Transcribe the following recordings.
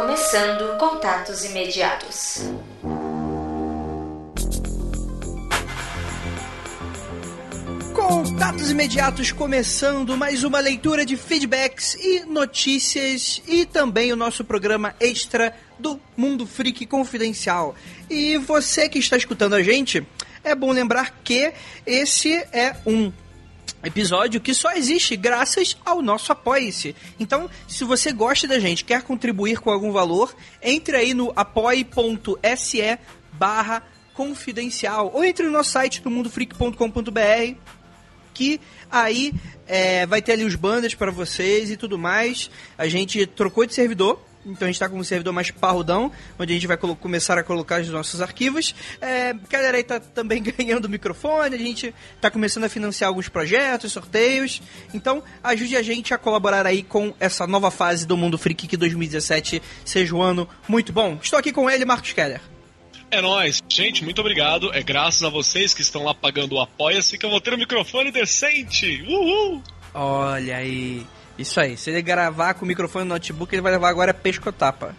Começando contatos imediatos. Contatos imediatos começando mais uma leitura de feedbacks e notícias e também o nosso programa extra do Mundo Freak Confidencial. E você que está escutando a gente, é bom lembrar que esse é um episódio que só existe graças ao nosso apoia-se. Então, se você gosta da gente, quer contribuir com algum valor, entre aí no apoie.se barra confidencial ou entre no nosso site do mundofreak.com.br que aí é, vai ter ali os bandas para vocês e tudo mais. A gente trocou de servidor, então a gente está com um servidor mais parrudão, onde a gente vai começar a colocar os nossos arquivos. É, a galera aí tá também ganhando microfone, a gente está começando a financiar alguns projetos, sorteios. Então ajude a gente a colaborar aí com essa nova fase do Mundo Freak, que 2017 seja um ano muito bom. Estou aqui com ele, Marcos Keller. É nóis. Gente, muito obrigado. É graças a vocês que estão lá pagando o Apoia-se que eu vou ter um microfone decente. Uhul! Olha aí. Isso aí. Se ele gravar com o microfone no notebook, ele vai levar agora pescotapa.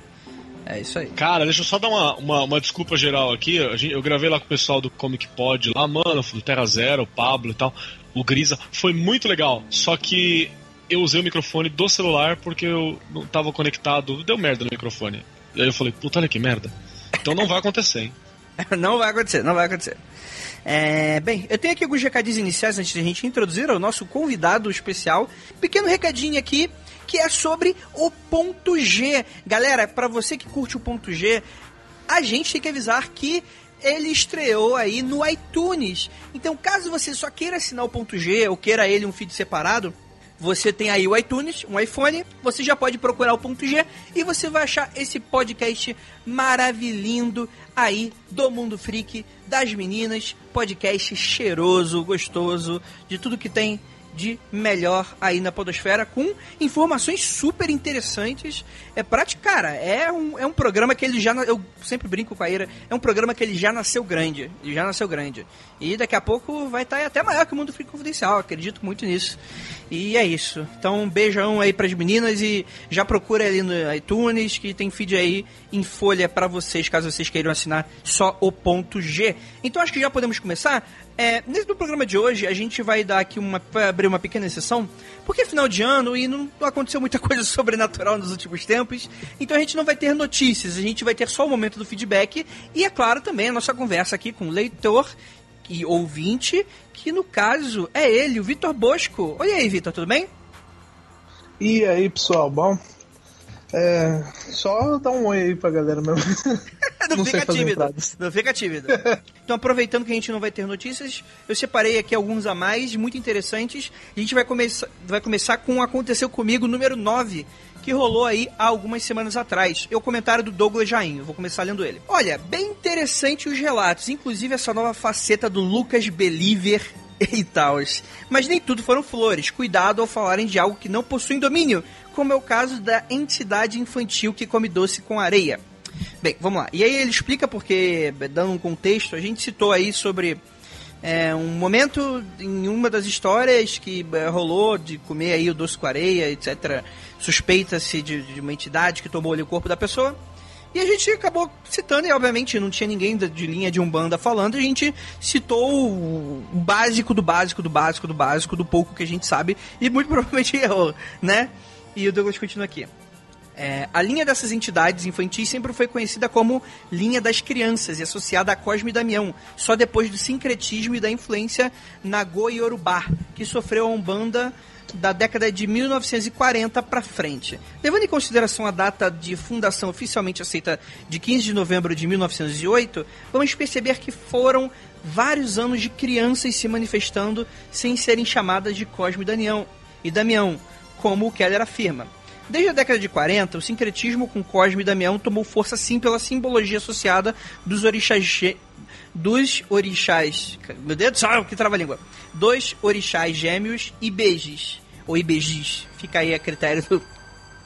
É isso aí. Cara, deixa eu só dar uma, uma, uma desculpa geral aqui. Eu gravei lá com o pessoal do Comic Pod lá, mano, do Terra Zero, o Pablo e tal, o Grisa. Foi muito legal. Só que eu usei o microfone do celular porque eu não tava conectado. Deu merda no microfone. Aí eu falei, puta, olha que merda. Então não vai acontecer, hein? não vai acontecer, não vai acontecer. É, bem, eu tenho aqui alguns recadinhos iniciais antes de a gente introduzir o nosso convidado especial. Pequeno recadinho aqui que é sobre o ponto G. Galera, para você que curte o ponto G, a gente tem que avisar que ele estreou aí no iTunes. Então, caso você só queira assinar o ponto G ou queira ele um feed separado, você tem aí o iTunes, um iPhone, você já pode procurar o ponto G e você vai achar esse podcast maravilhindo aí do Mundo Freak, das meninas, podcast cheiroso, gostoso, de tudo que tem de melhor aí na podosfera, com informações super interessantes. É prático, cara, é um, é um programa que ele já. Eu sempre brinco com a Ira, é um programa que ele já nasceu grande. Ele já nasceu grande. E daqui a pouco vai estar até maior que o Mundo Freak Confidencial, acredito muito nisso. E é isso. Então, um beijão aí pras meninas e já procura ali no iTunes, que tem feed aí em folha para vocês, caso vocês queiram assinar só o ponto G. Então acho que já podemos começar. É, nesse programa de hoje, a gente vai dar aqui uma. abrir uma pequena exceção, porque é final de ano e não aconteceu muita coisa sobrenatural nos últimos tempos, então a gente não vai ter notícias, a gente vai ter só o momento do feedback e, é claro, também a nossa conversa aqui com o leitor e ouvinte, que no caso é ele, o Vitor Bosco. Oi aí, Vitor, tudo bem? E aí, pessoal, bom? É, só dar um oi aí pra galera mesmo. não, não fica tímido. Não fica tímido. Então, aproveitando que a gente não vai ter notícias, eu separei aqui alguns a mais, muito interessantes. A gente vai, começar, vai começar com o Aconteceu Comigo, número 9, que rolou aí há algumas semanas atrás. É o comentário do Douglas Jainho. Vou começar lendo ele. Olha, bem interessante os relatos, inclusive essa nova faceta do Lucas Believer e tal. Mas nem tudo foram flores. Cuidado ao falarem de algo que não possuem domínio, como é o caso da entidade infantil que come doce com areia. Bem, vamos lá. E aí ele explica porque, dando um contexto, a gente citou aí sobre é, um momento em uma das histórias que é, rolou de comer aí o doce com areia, etc. Suspeita-se de, de, uma entidade que tomou ali o corpo da pessoa. E a gente acabou citando, e obviamente não tinha ninguém de linha de Umbanda falando, a gente citou o básico do básico do básico do básico, do pouco que a gente sabe, e muito provavelmente errou, né? E o Douglas continua aqui. É, a linha dessas entidades infantis sempre foi conhecida como linha das crianças e associada a Cosme e Damião, só depois do sincretismo e da influência Nagô e Yorubá, que sofreu a Umbanda da década de 1940 para frente. Levando em consideração a data de fundação oficialmente aceita de 15 de novembro de 1908, vamos perceber que foram vários anos de crianças se manifestando sem serem chamadas de Cosme e Damião, e Damião como o Keller afirma. Desde a década de 40, o sincretismo com Cosme e Damião tomou força sim pela simbologia associada dos orixás dos orixás. Meu Deus do céu, que trava-língua. Dos orixás gêmeos e beijos. Ou ibejis. Fica aí a critério do,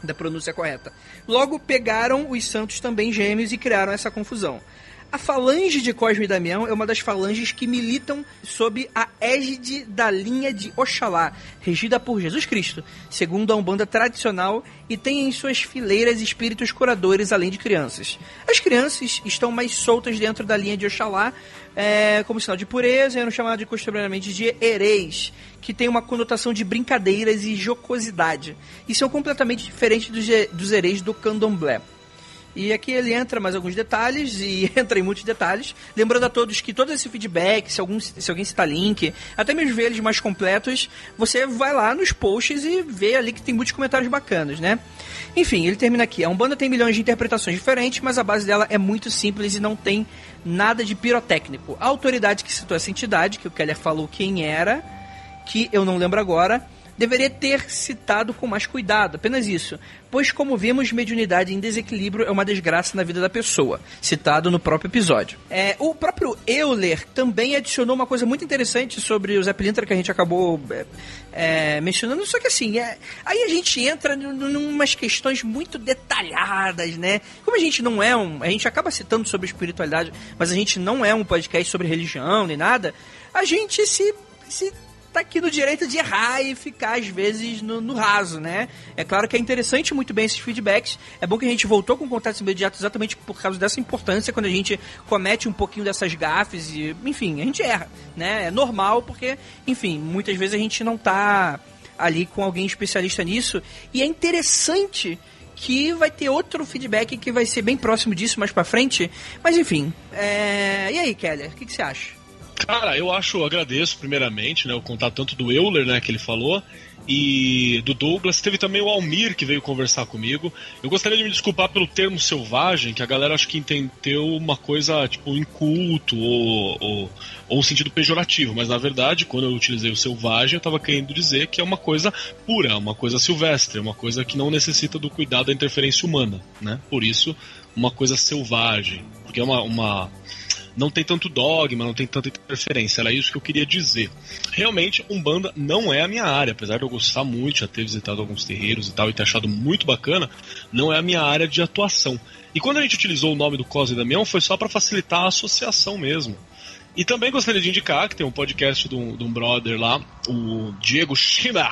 da pronúncia correta. Logo pegaram os santos também gêmeos e criaram essa confusão. A falange de Cosme e Damião é uma das falanges que militam sob a égide da linha de Oxalá, regida por Jesus Cristo, segundo a Umbanda tradicional, e tem em suas fileiras espíritos curadores além de crianças. As crianças estão mais soltas dentro da linha de Oxalá, é, como sinal de pureza, eram chamados costumeiramente de ereis, que tem uma conotação de brincadeiras e jocosidade, e são completamente diferentes dos, dos ereis do candomblé. E aqui ele entra mais alguns detalhes e entra em muitos detalhes. Lembrando a todos que todo esse feedback, se, algum, se alguém citar link, até mesmo ver eles mais completos, você vai lá nos posts e vê ali que tem muitos comentários bacanas, né? Enfim, ele termina aqui. A Umbanda tem milhões de interpretações diferentes, mas a base dela é muito simples e não tem nada de pirotécnico. A autoridade que citou essa entidade, que o Keller falou quem era, que eu não lembro agora, deveria ter citado com mais cuidado, apenas isso. Pois, como vimos, mediunidade em desequilíbrio é uma desgraça na vida da pessoa, citado no próprio episódio. É, o próprio Euler também adicionou uma coisa muito interessante sobre o Zé que a gente acabou é, é, mencionando, só que assim, é, aí a gente entra em umas questões muito detalhadas, né? Como a gente não é um. A gente acaba citando sobre espiritualidade, mas a gente não é um podcast sobre religião nem nada, a gente se se tá aqui no direito de errar e ficar, às vezes, no, no, raso, né? É claro que é interessante muito bem esses feedbacks. É bom que a gente voltou com contatos imediatos exatamente por causa dessa importância, quando a gente comete um pouquinho dessas gafes e, enfim, a gente erra, né? É normal porque, enfim, muitas vezes a gente não tá ali com alguém especialista nisso. E é interessante que vai ter outro feedback que vai ser bem próximo disso mais para frente. Mas enfim, é... e aí, Keller, o que, que você acha? Cara, eu acho, agradeço primeiramente, né, o contato tanto do Euler, né, que ele falou, e do Douglas. Teve também o Almir que veio conversar comigo. Eu gostaria de me desculpar pelo termo selvagem, que a galera acho que entendeu uma coisa tipo inculto ou, ou, ou um sentido pejorativo, mas na verdade, quando eu utilizei o selvagem, eu estava querendo dizer que é uma coisa pura, uma coisa silvestre, uma coisa que não necessita do cuidado da interferência humana, né? Por isso, uma coisa selvagem, porque é uma, uma não tem tanto dogma, não tem tanta interferência. Era isso que eu queria dizer. Realmente, Umbanda não é a minha área, apesar de eu gostar muito, já ter visitado alguns terreiros e tal e ter achado muito bacana, não é a minha área de atuação. E quando a gente utilizou o nome do Cosme Damião, foi só para facilitar a associação mesmo. E também gostaria de indicar que tem um podcast de um, de um brother lá, o Diego Schimmer,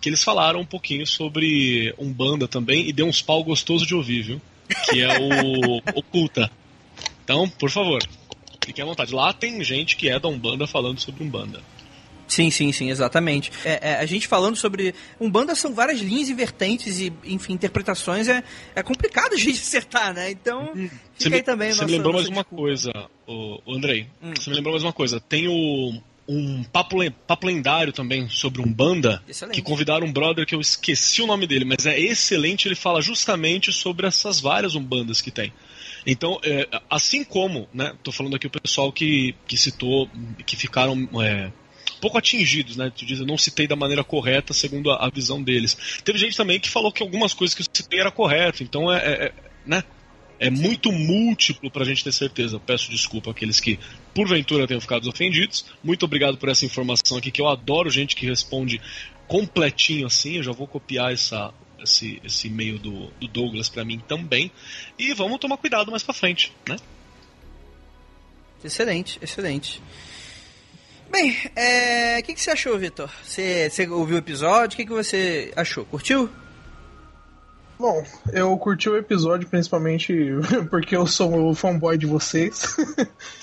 que eles falaram um pouquinho sobre Umbanda também e deu uns pau gostoso de ouvir, viu? Que é o Oculta. Então, por favor, Fiquem à vontade. Lá tem gente que é da Umbanda falando sobre Umbanda. Sim, sim, sim, exatamente. É, é, a gente falando sobre. Umbanda são várias linhas e vertentes e, enfim, interpretações é, é complicado a gente acertar, né? Então, fica você aí me, também. Você me lembrou mais uma coisa, o, o Andrei. Hum. Você me lembrou mais uma coisa. Tem o, um papo, papo lendário também sobre Umbanda, excelente. que convidaram um brother que eu esqueci o nome dele, mas é excelente. Ele fala justamente sobre essas várias Umbandas que tem. Então, é, assim como, né, tô falando aqui o pessoal que, que citou, que ficaram é, pouco atingidos, né? Tu diz, eu não citei da maneira correta segundo a, a, visão deles. Teve gente também que falou que algumas coisas que eu citei era correto, então é, é, é né? É muito múltiplo para a gente ter certeza. Peço desculpa àqueles que, porventura, tenham ficado ofendidos. Muito obrigado por essa informação aqui, que eu adoro gente que responde completinho assim. Eu já vou copiar essa, esse, esse e-mail do, do Douglas para mim também. E vamos tomar cuidado mais para frente, né? Excelente, excelente. Bem, é, o é... que, que você achou, Vitor? Você, você ouviu o episódio? O que, que você achou? Curtiu? Bom, eu curti o episódio principalmente porque eu sou o fanboy de vocês.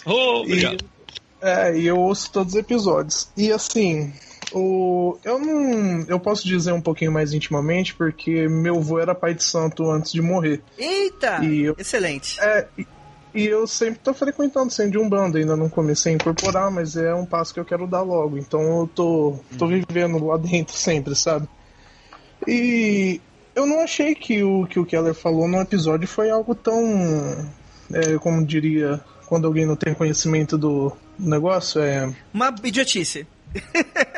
Oh, obrigado. E, é, e eu ouço todos os episódios. E assim, o, eu não. Eu posso dizer um pouquinho mais intimamente, porque meu avô era pai de santo antes de morrer. Eita! Eu, Excelente. É, e, e, eu sempre tô frequentando centro de Umbanda, ainda não comecei a incorporar, mas é um passo que eu quero dar logo. Então eu tô, tô hum. vivendo lá dentro sempre, sabe? E eu não achei que o que o Keller falou no episódio foi algo tão. É, como diria, quando alguém não tem conhecimento do negócio, é. Uma idiotice.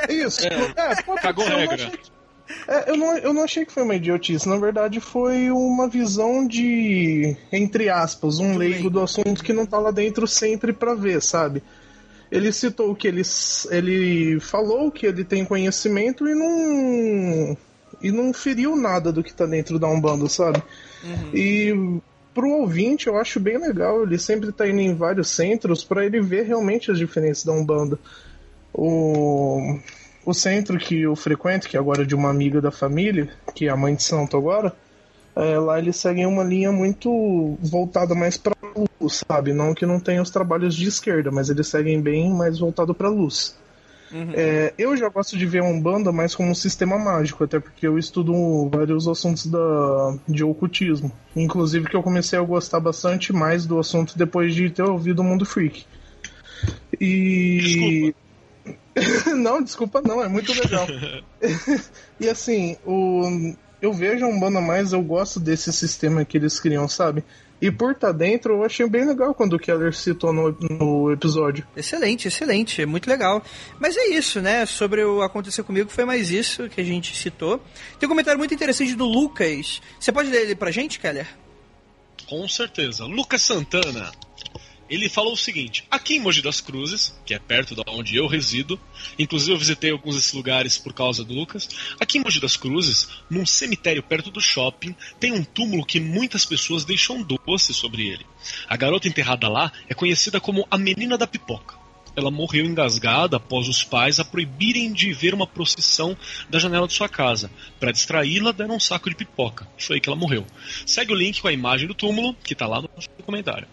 Isso. É, é pô, Cagou eu regra. Não achei, é, eu, não, eu não achei que foi uma idiotice. Na verdade, foi uma visão de, entre aspas, um leigo do assunto que não tá lá dentro sempre pra ver, sabe? Ele citou que ele, ele falou que ele tem conhecimento e não. e não feriu nada do que tá dentro da Umbanda, sabe? Uhum. E pro ouvinte eu acho bem legal, ele sempre tá indo em vários centros para ele ver realmente as diferenças da Umbanda. O, o centro que eu frequento, que agora é de uma amiga da família, que é a mãe de santo agora, é, lá eles seguem uma linha muito voltada mais para luz, sabe? Não que não tenha os trabalhos de esquerda, mas eles seguem bem mais voltado para luz. Uhum. É, eu já gosto de ver a Umbanda mais como um sistema mágico, até porque eu estudo vários assuntos da, de ocultismo. Inclusive que eu comecei a gostar bastante mais do assunto depois de ter ouvido o Mundo Freak. E. Desculpa. não, desculpa não, é muito legal. e assim, o... eu vejo a Umbanda mais, eu gosto desse sistema que eles criam, sabe? E por estar tá dentro, eu achei bem legal quando o Keller citou no, no episódio. Excelente, excelente, é muito legal. Mas é isso, né? Sobre o Acontecer Comigo, foi mais isso que a gente citou. Tem um comentário muito interessante do Lucas. Você pode ler ele pra gente, Keller? Com certeza. Lucas Santana ele falou o seguinte: aqui em Mogi das Cruzes, que é perto de onde eu resido, inclusive eu visitei alguns desses lugares por causa do Lucas. Aqui em Mogi das Cruzes, num cemitério perto do shopping, tem um túmulo que muitas pessoas deixam doce sobre ele. A garota enterrada lá é conhecida como a Menina da Pipoca. Ela morreu engasgada após os pais a proibirem de ver uma procissão da janela de sua casa. Para distraí-la, deram um saco de pipoca. Foi aí que ela morreu. Segue o link com a imagem do túmulo, que está lá no comentário.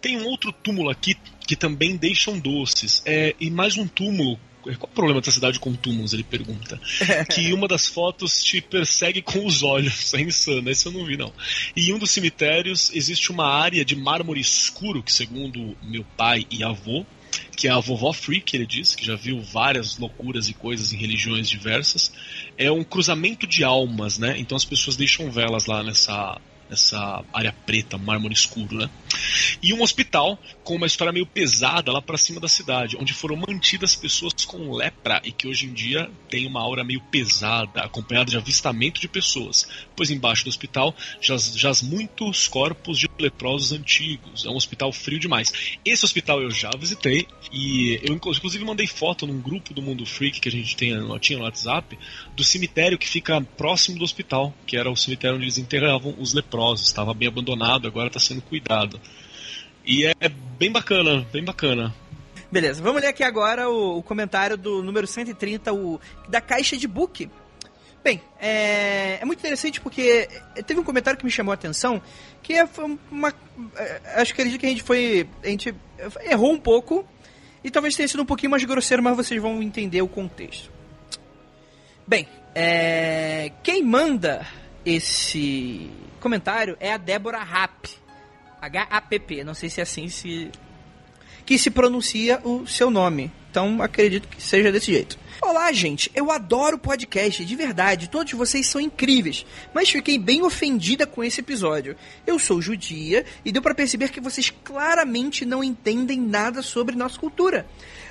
Tem um outro túmulo aqui que também deixam doces. É, e mais um túmulo qual o problema da cidade com túmulos? Ele pergunta. que uma das fotos te persegue com os olhos. É insano, esse eu não vi, não. E em um dos cemitérios existe uma área de mármore escuro, que segundo meu pai e avô, que é a vovó Freak, ele diz, que já viu várias loucuras e coisas em religiões diversas, é um cruzamento de almas, né? Então as pessoas deixam velas lá nessa essa área preta, mármore escuro, né? E um hospital com uma história meio pesada lá para cima da cidade, onde foram mantidas pessoas com lepra e que hoje em dia tem uma aura meio pesada, acompanhada de avistamento de pessoas, pois embaixo do hospital jaz, jaz muitos corpos de leprosos antigos. É um hospital frio demais. Esse hospital eu já visitei e eu inclusive mandei foto num grupo do Mundo Freak que a gente tem, tinha no WhatsApp do cemitério que fica próximo do hospital, que era o cemitério onde eles enterravam os leprosos. Estava bem abandonado, agora está sendo cuidado. E é bem bacana, bem bacana. Beleza, vamos ler aqui agora o, o, comentário do número 130, o da caixa de book. Bem, é, é, muito interessante porque teve um comentário que me chamou a atenção, que é uma. É, acho que acredito que a gente foi. A gente errou um pouco e talvez tenha sido um pouquinho mais grosseiro, mas vocês vão entender o contexto. Bem, é, quem manda esse comentário é a Débora Rapp. H-A-P-P, não sei se é assim se. que se pronuncia o seu nome. Então acredito que seja desse jeito. Olá, gente. Eu adoro podcast, de verdade. Todos vocês são incríveis. Mas fiquei bem ofendida com esse episódio. Eu sou judia e deu para perceber que vocês claramente não entendem nada sobre nossa cultura.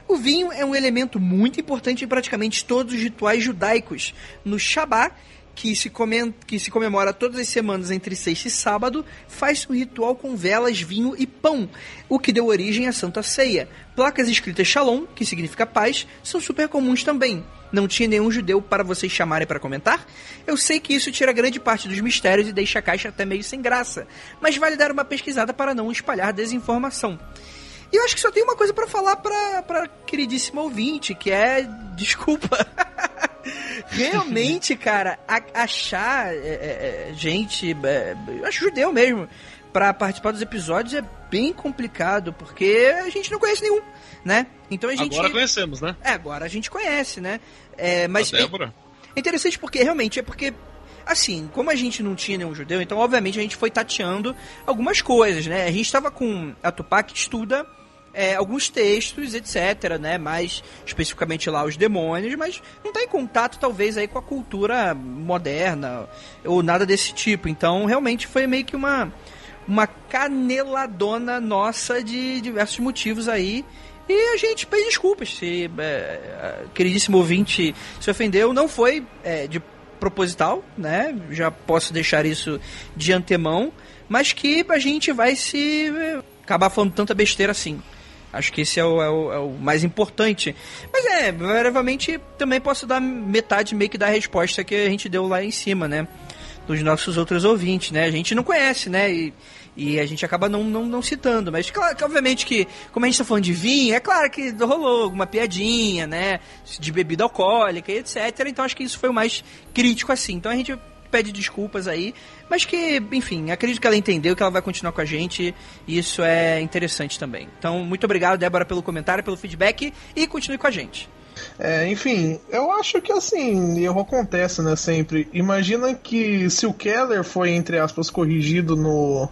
O vinho é um elemento muito importante em praticamente todos os rituais judaicos. No Shabat que se, come, que se comemora todas as semanas entre sexta e sábado, faz um ritual com velas, vinho e pão, o que deu origem à Santa Ceia. Placas escritas Shalom, que significa paz, são super comuns também. Não tinha nenhum judeu para vocês chamarem para comentar? Eu sei que isso tira grande parte dos mistérios e deixa a caixa até meio sem graça, mas vale dar uma pesquisada para não espalhar desinformação. E eu acho que só tem uma coisa para falar para para queridíssimo ouvinte, que é desculpa. Realmente, cara, achar é, é, é gente, é, eu acho judeu mesmo, para participar dos episódios é bem complicado, porque a gente não conhece nenhum, né? Então a gente. Agora conhecemos, né? É, agora a gente conhece, né? É, mas. A Débora. É interessante porque realmente é porque assim, como a gente não tinha nenhum judeu, então obviamente a gente foi tateando algumas coisas, né? A gente estava com a Tupac que estuda é, alguns textos, etc, né? Mais especificamente lá os demônios, mas não está em contato talvez aí com a cultura moderna ou nada desse tipo. Então, realmente foi meio que uma uma caneladona nossa de diversos motivos aí. E a gente pede desculpas se é, queridíssimo ouvinte se ofendeu. Não foi é, de proposital, né? Já posso deixar isso de antemão. Mas que a gente vai se é, acabar falando tanta besteira assim. Acho que esse é o, é o, é o mais importante. Mas é, brevemente também posso dar metade meio que da resposta que a gente deu lá em cima, né? dos nossos outros ouvintes, né? A gente não conhece, né? E, e a gente acaba não, não, não citando. Mas, claro, que, obviamente, que, como a gente tá falando de vinho, é claro que rolou alguma piadinha, né? De bebida alcoólica e etc. Então, acho que isso foi o mais crítico, assim. Então, a gente pede desculpas aí, mas que, enfim, acredito que ela entendeu que ela vai continuar com a gente e isso é interessante também. Então, muito obrigado, Débora, pelo comentário, pelo feedback e continue com a gente. É, enfim, eu acho que assim, erro acontece, né, sempre. Imagina que se o Keller foi, entre aspas, corrigido no,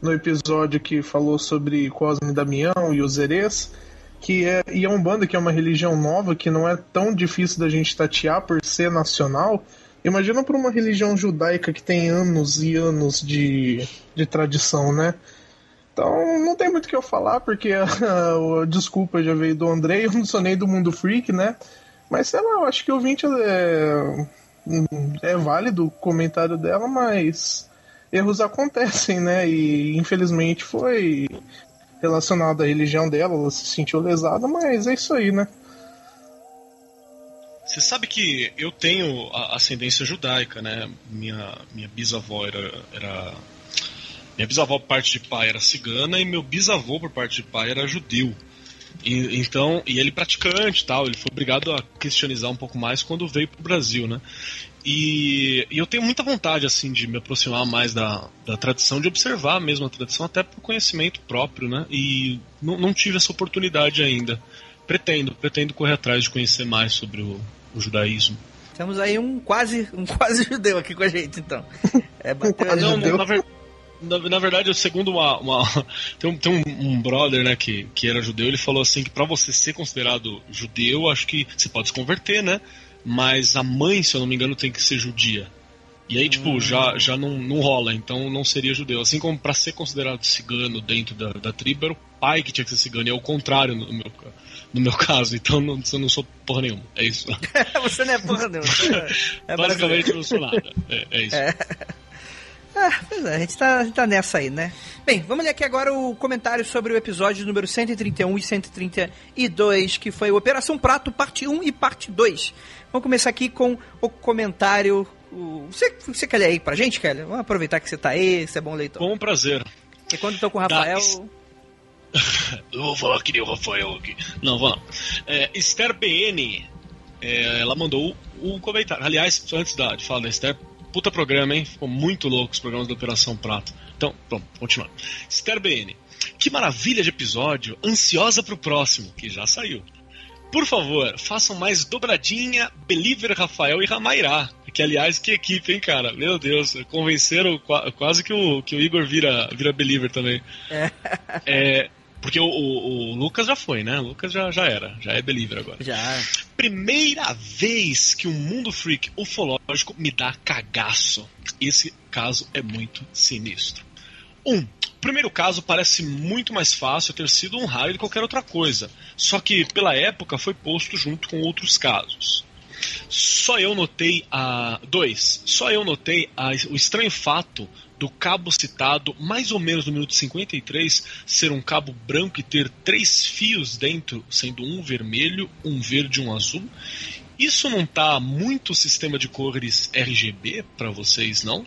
no episódio que falou sobre Cosme e Damião e os Erês, que é, e é um bando que é uma religião nova, que não é tão difícil da gente tatear por ser nacional. Imagina para uma religião judaica que tem anos e anos de, de tradição, né? Então não tem muito o que eu falar, porque a, a, a, desculpa já veio do Andrei, eu não sou nem do mundo freak, né? Mas sei lá, eu acho que o 20 é, é válido o comentário dela, mas erros acontecem, né? E infelizmente foi relacionado à religião dela, ela se sentiu lesada, mas é isso aí, né? Você sabe que eu tenho ascendência judaica, né? Minha, minha bisavó era, era minha bisavó por parte de pai era cigana e meu bisavô por parte de pai era judeu. E, então, e ele praticante tal, ele foi obrigado a cristianizar um pouco mais quando veio para o Brasil, né? E, e, eu tenho muita vontade assim de me aproximar mais da, da tradição, de observar mesmo a tradição, até por conhecimento próprio, né? E não, não tive essa oportunidade ainda. Pretendo, pretendo correr atrás de conhecer mais sobre o, o judaísmo. Temos aí um quase um quase judeu aqui com a gente, então. É bater... não, não, na verdade na, na verdade, segundo uma. uma tem um, tem um, um, brother, né, que, que era judeu, ele falou assim que para você ser considerado judeu, acho que você pode se converter, né? Mas a mãe, se eu não me engano, tem que ser judia. E aí, tipo, hum. já, já não, não rola, então não seria judeu. Assim como para ser considerado cigano dentro da, da tribo, era o pai que tinha que ser cigano, e é o contrário no meu, no meu caso, então não, eu não sou porra nenhuma. É isso. você não é porra nenhuma. É Basicamente, eu não sou nada. É, é isso. É. Ah, pois é, a gente, tá, a gente tá nessa aí, né? Bem, vamos ler aqui agora o comentário sobre o episódio número 131 e 132, que foi Operação Prato, parte 1 e parte 2. Vamos começar aqui com o comentário. O... Você, você quer ler aí pra gente, Kelly? Vamos aproveitar que você tá aí, você é bom leitor. Com prazer. Porque quando eu tô com o Rafael. eu vou falar que nem o Rafael aqui. Não, vou não. É, Esther BN, é, ela mandou um comentário. Aliás, antes da, de falar da Esther, Puta programa, hein? Ficou muito louco os programas da Operação Prato. Então, vamos continuar. Esther BN. Que maravilha de episódio. Ansiosa pro próximo, que já saiu. Por favor, façam mais dobradinha Believer, Rafael e Ramairá. Que, aliás, que equipe, hein, cara? Meu Deus, convenceram quase que o, que o Igor vira, vira Believer também. É. é porque o, o, o, Lucas já foi, né? O Lucas já, já era, já é believer agora. Já. Primeira vez que um mundo freak ufológico me dá cagaço. Esse caso é muito sinistro. Um, o primeiro caso parece muito mais fácil ter sido um raio de qualquer outra coisa, só que pela época foi posto junto com outros casos. Só eu notei a. Dois. Só eu notei a... o estranho fato do cabo citado, mais ou menos no minuto 53, ser um cabo branco e ter três fios dentro, sendo um vermelho, um verde e um azul. Isso não tá muito sistema de cores RGB para vocês, não?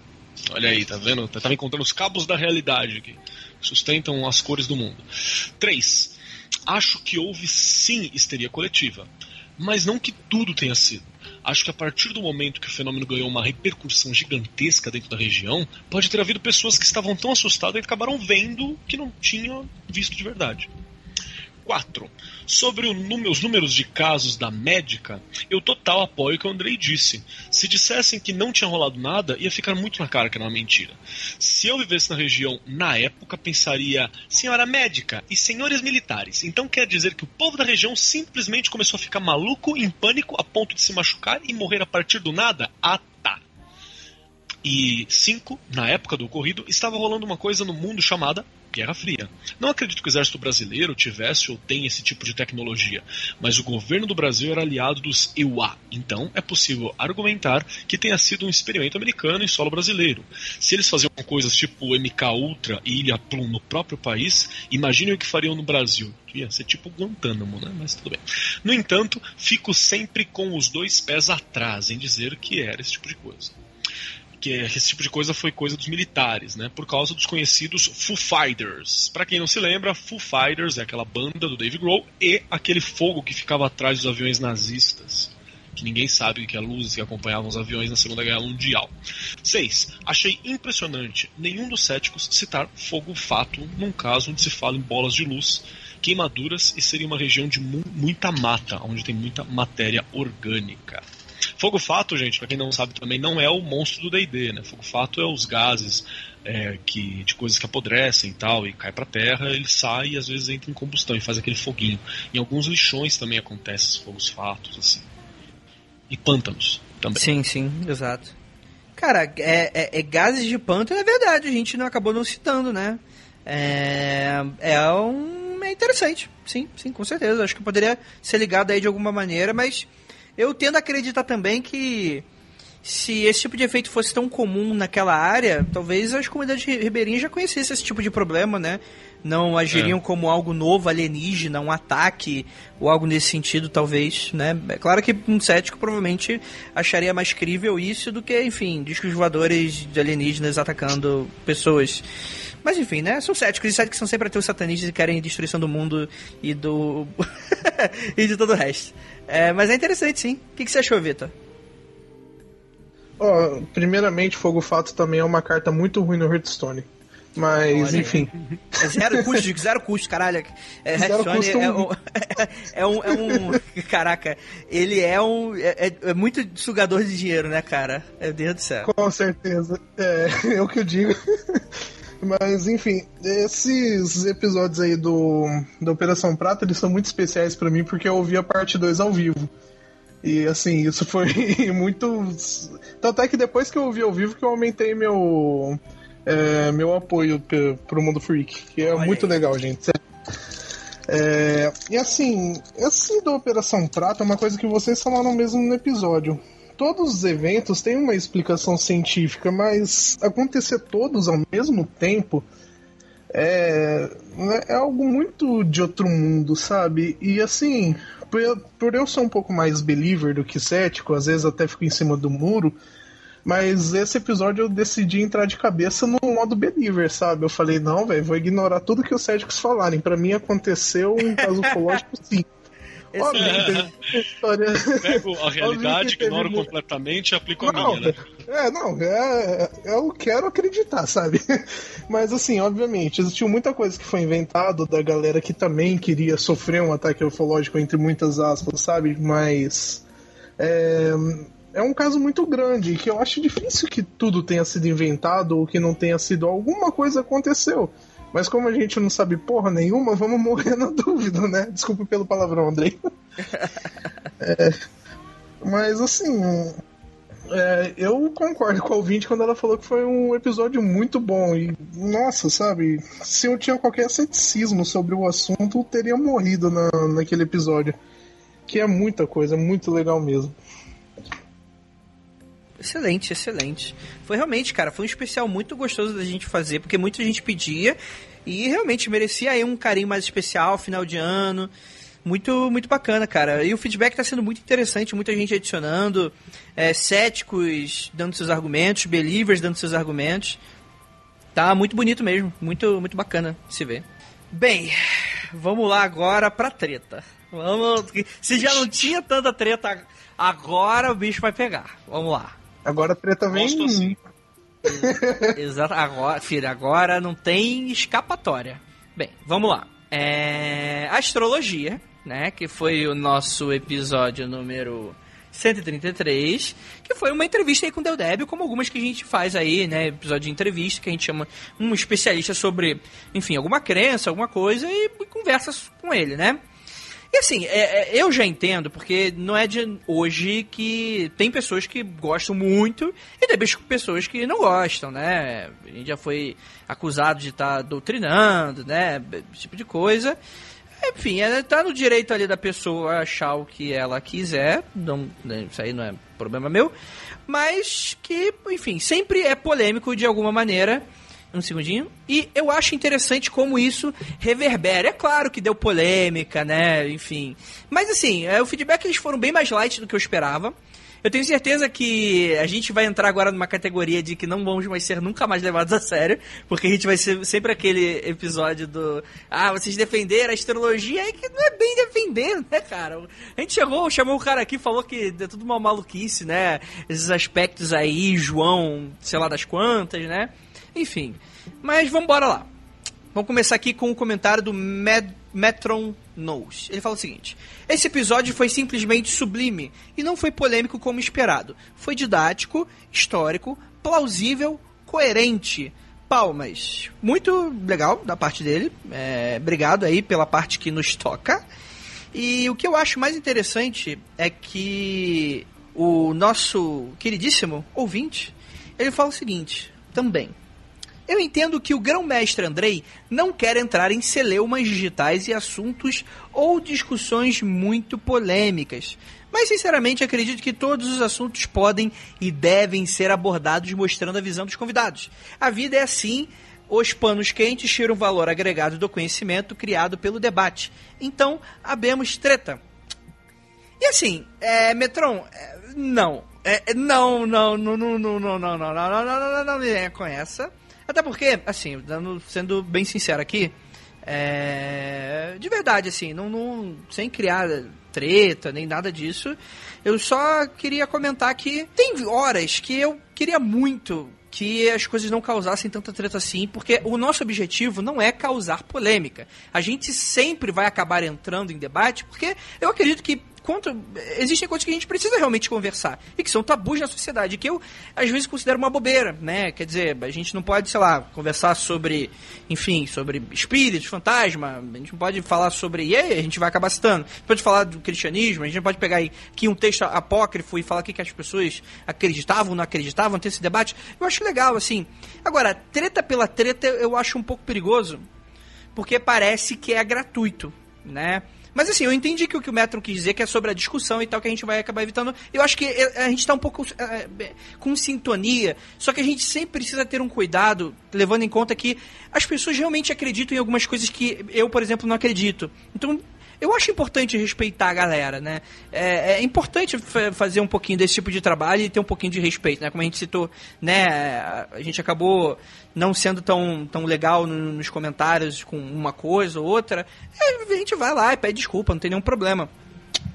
Olha aí, tá vendo? Tá, tá encontrando os cabos da realidade aqui. Sustentam as cores do mundo. 3. Acho que houve sim histeria coletiva, mas não que tudo tenha sido. Acho que a partir do momento que o fenômeno ganhou uma repercussão gigantesca dentro da região, pode ter havido pessoas que estavam tão assustadas que acabaram vendo que não tinham visto de verdade. 4. Sobre os números de casos da médica, eu total apoio o que o Andrei disse. Se dissessem que não tinha rolado nada, ia ficar muito na cara que era uma mentira. Se eu vivesse na região na época, pensaria, senhora médica e senhores militares, então quer dizer que o povo da região simplesmente começou a ficar maluco, em pânico, a ponto de se machucar e morrer a partir do nada? Ah, tá. E 5. Na época do ocorrido, estava rolando uma coisa no mundo chamada Guerra Fria. Não acredito que o exército brasileiro tivesse ou tenha esse tipo de tecnologia, mas o governo do Brasil era aliado dos EUA, então é possível argumentar que tenha sido um experimento americano em solo brasileiro. Se eles faziam coisas tipo MK Ultra e Ilha Plum no próprio país, imaginem o que fariam no Brasil. Ia ser tipo Guantánamo, né? Mas tudo bem. No entanto, fico sempre com os dois pés atrás em dizer que era esse tipo de coisa. Que esse tipo de coisa foi coisa dos militares, né? Por causa dos conhecidos Foo Fighters. Para quem não se lembra, Foo Fighters é aquela banda do Dave Grohl e aquele fogo que ficava atrás dos aviões nazistas. Que ninguém sabe que é luzes que acompanhavam os aviões na Segunda Guerra Mundial. 6. Achei impressionante nenhum dos céticos citar fogo fato num caso onde se fala em bolas de luz, queimaduras e seria uma região de mu muita mata, onde tem muita matéria orgânica. Fogo fato, gente, para quem não sabe também, não é o monstro do D&D, né? Fogo fato é os gases é, que de coisas que apodrecem e tal e cai para terra, ele sai e às vezes entra em combustão e faz aquele foguinho. Em alguns lixões também acontecem esses fogos fatos assim. E pântanos também. Sim, sim, exato. Cara, é, é, é gases de pântano é verdade, a gente não acabou não citando, né? É, é um é interessante, sim, sim, com certeza. Acho que poderia ser ligado aí de alguma maneira, mas eu tendo a acreditar também que se esse tipo de efeito fosse tão comum naquela área, talvez as comunidades ribeirinhas já conhecessem esse tipo de problema, né? Não agiriam é. como algo novo, alienígena, um ataque ou algo nesse sentido, talvez, né? É claro que um cético provavelmente acharia mais crível isso do que, enfim, discos voadores de alienígenas atacando pessoas. Mas enfim, né? São céticos, e céticos são sempre ateus satanistas e querem destruição do mundo e do. e de todo o resto. É, mas é interessante, sim. O que, que você achou, Vitor? Oh, primeiramente, Fogo Fato também é uma carta muito ruim no Hearthstone. Mas, Olha, enfim. É zero custo, zero custo, caralho. É, zero custo é, um, é, um, é um. Caraca, ele é um. É, é, é, muito sugador de dinheiro, né, cara? Meu Deus do céu. Com certeza. É, é o que eu digo. Mas, enfim, esses episódios aí do, da Operação Prata, eles são muito especiais para mim porque eu ouvi a parte 2 ao vivo. E, assim, isso foi muito... Tanto é que depois que eu ouvi ao vivo que eu aumentei meu, é, meu apoio pro Mundo Freak, que é Olha muito aí. legal, gente. É, e assim, esse da Operação Prata é uma coisa que vocês falaram mesmo no episódio todos os eventos têm uma explicação científica, mas acontecer todos ao mesmo tempo é, é algo muito de outro mundo, sabe? E assim, por, por eu ser um pouco mais believer do que cético, às vezes até fico em cima do muro. Mas esse episódio eu decidi entrar de cabeça no modo believer, sabe? Eu falei, não, velho, vou ignorar tudo que os céticos falarem. Para mim aconteceu um caso ufológico sim. Óbvio é. história. Pego a realidade, ignoro teve... completamente e aplico não, a minha, né? É, não, é, é, eu quero acreditar, sabe? Mas assim, obviamente, existiu muita coisa que foi inventado da galera que também queria sofrer um ataque ufológico, entre muitas aspas, sabe? Mas. É, é um caso muito grande que eu acho difícil que tudo tenha sido inventado ou que não tenha sido alguma coisa aconteceu. Mas como a gente não sabe porra nenhuma, vamos morrer na dúvida, né? Desculpa pelo palavrão, Andrei. é, mas assim. É, eu concordo com a ouvinte quando ela falou que foi um episódio muito bom. E, nossa, sabe? Se eu tinha qualquer ceticismo sobre o assunto, eu teria morrido na, naquele episódio. Que é muita coisa, muito legal mesmo. Excelente, excelente. Foi realmente, cara, foi um especial muito gostoso da gente fazer, porque muita gente pedia e realmente merecia aí um carinho mais especial, final de ano. Muito, muito bacana, cara. E o feedback está sendo muito interessante, muita gente adicionando, é, céticos dando seus argumentos, believers dando seus argumentos. Tá muito bonito mesmo, muito, muito bacana se ver. Bem, vamos lá agora pra treta. Vamos, se já não tinha tanta treta, agora o bicho vai pegar. Vamos lá. Agora a treta vem. Exato. Agora, filho, agora não tem escapatória. Bem, vamos lá. É... Astrologia, né? Que foi o nosso episódio número 133, que foi uma entrevista aí com o Del Débio, como algumas que a gente faz aí, né? Episódio de entrevista, que a gente chama um especialista sobre, enfim, alguma crença, alguma coisa, e, e conversas com ele, né? E assim, é, é, eu já entendo, porque não é de hoje que tem pessoas que gostam muito e tem pessoas que não gostam, né? A gente já foi acusado de estar tá doutrinando, né? Esse tipo de coisa. Enfim, é, tá no direito ali da pessoa achar o que ela quiser, não, né, isso aí não é problema meu, mas que, enfim, sempre é polêmico de alguma maneira um segundinho. E eu acho interessante como isso reverbera. É claro que deu polêmica, né? Enfim. Mas assim, é, o feedback eles foram bem mais light do que eu esperava. Eu tenho certeza que a gente vai entrar agora numa categoria de que não vamos mais ser nunca mais levados a sério, porque a gente vai ser sempre aquele episódio do. Ah, vocês defenderam a astrologia, e que não é bem defender, né, cara? A gente chegou, chamou o cara aqui falou que é tudo uma maluquice, né? Esses aspectos aí, João, sei lá das quantas, né? Enfim. Mas vamos embora lá. Vamos começar aqui com o um comentário do Med Metron Knows. Ele fala o seguinte: Esse episódio foi simplesmente sublime e não foi polêmico como esperado. Foi didático, histórico, plausível, coerente. Palmas. Muito legal da parte dele. É, obrigado aí pela parte que nos toca. E o que eu acho mais interessante é que o nosso queridíssimo ouvinte, ele fala o seguinte, também. Eu entendo que o grão-mestre Andrei não quer entrar em celeumas digitais e assuntos ou discussões muito polêmicas. Mas, sinceramente, acredito que todos os assuntos podem e devem ser abordados mostrando a visão dos convidados. A vida é assim, os panos quentes tiram valor agregado do conhecimento criado pelo debate. Então, abemos treta. E assim, é, Metron, é, não. É, não, não, não, não, não, não, não, não, não, não, não, não, não, não me venha com essa. Até porque, assim, dando, sendo bem sincero aqui, é, de verdade, assim, não, não, sem criar treta nem nada disso, eu só queria comentar que tem horas que eu queria muito que as coisas não causassem tanta treta assim, porque o nosso objetivo não é causar polêmica. A gente sempre vai acabar entrando em debate, porque eu acredito que quanto, existem coisas que a gente precisa realmente conversar e que são tabus na sociedade, que eu às vezes considero uma bobeira, né? Quer dizer, a gente não pode, sei lá, conversar sobre, enfim, sobre espíritos, fantasma, a gente não pode falar sobre. E aí, a gente vai acabar citando. A gente pode falar do cristianismo, a gente não pode pegar aqui um texto apócrifo e falar o que as pessoas acreditavam, não acreditavam, ter esse debate. Eu acho legal, assim. Agora, treta pela treta eu acho um pouco perigoso, porque parece que é gratuito, né? Mas assim, eu entendi que o que o Metro quis dizer que é sobre a discussão e tal, que a gente vai acabar evitando. Eu acho que a gente está um pouco é, com sintonia, só que a gente sempre precisa ter um cuidado, levando em conta que as pessoas realmente acreditam em algumas coisas que eu, por exemplo, não acredito. Então, eu acho importante respeitar a galera, né? É, é importante fazer um pouquinho desse tipo de trabalho e ter um pouquinho de respeito, né? Como a gente citou, né? A gente acabou não sendo tão, tão legal nos comentários com uma coisa ou outra. a gente vai lá e pede desculpa, não tem nenhum problema.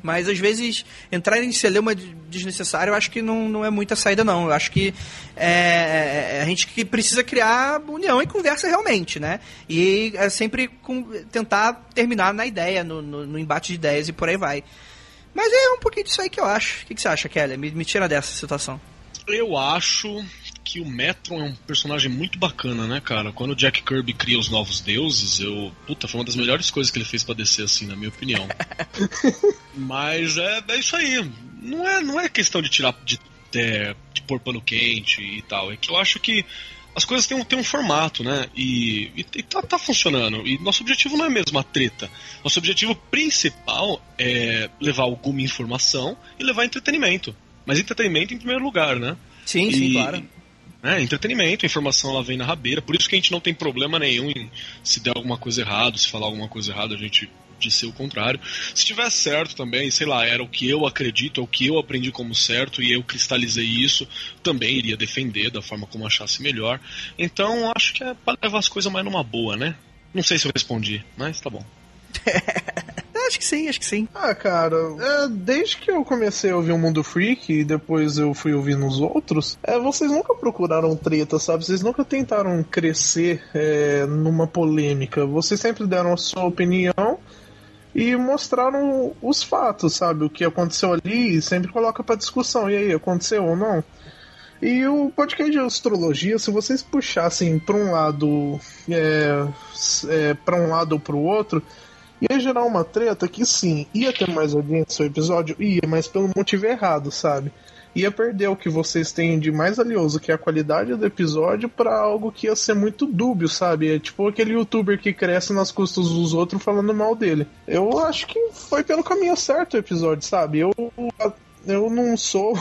Mas às vezes entrar em celeuma desnecessário eu acho que não, não é muita saída, não. Eu acho que é, é a gente que precisa criar união e conversa realmente, né? E é sempre com, tentar terminar na ideia, no, no, no, embate de ideias e por aí vai. Mas é um pouquinho disso aí que eu acho. O que, que você acha, Kelly? Me, me tira dessa situação. Eu acho que o Metron é um personagem muito bacana, né, cara? Quando o Jack Kirby cria os novos deuses, eu. Puta, foi uma das melhores coisas que ele fez pra descer, assim, na minha opinião. Mas é, é isso aí. Não é, não é questão de tirar. De, de, de pôr pano quente e tal. É que eu acho que as coisas têm um, têm um formato, né? E, e, e tá, tá, funcionando. E nosso objetivo não é mesmo a treta. Nosso objetivo principal é levar alguma informação e levar entretenimento. Mas entretenimento em primeiro lugar, né? Sim, e, sim, claro. É, entretenimento, informação ela vem na rabeira, por isso que a gente não tem problema nenhum em se der alguma coisa errada, se falar alguma coisa errada, a gente dizer o contrário. Se tiver certo também, sei lá, era o que eu acredito, é o que eu aprendi como certo e eu cristalizei isso, também iria defender da forma como achasse melhor. Então acho que é para levar as coisas mais numa boa, né? Não sei se eu respondi, mas tá bom. acho que sim, acho que sim. Ah, cara, é, desde que eu comecei a ouvir o Mundo Freak e depois eu fui ouvindo os outros, é, vocês nunca procuraram treta, sabe? Vocês nunca tentaram crescer é, numa polêmica. Vocês sempre deram a sua opinião e mostraram os fatos, sabe? O que aconteceu ali e sempre coloca para discussão. E aí, aconteceu ou não? E o podcast de astrologia, se vocês puxassem para um lado, é, é, para um lado ou para o outro, ia gerar uma treta que sim, ia ter mais audiência o episódio, ia, mas pelo motivo errado, sabe? Ia perder o que vocês têm de mais valioso, que é a qualidade do episódio, para algo que ia ser muito dúbio, sabe? É tipo aquele youtuber que cresce nas custas dos outros falando mal dele. Eu acho que foi pelo caminho certo o episódio, sabe? Eu eu não sou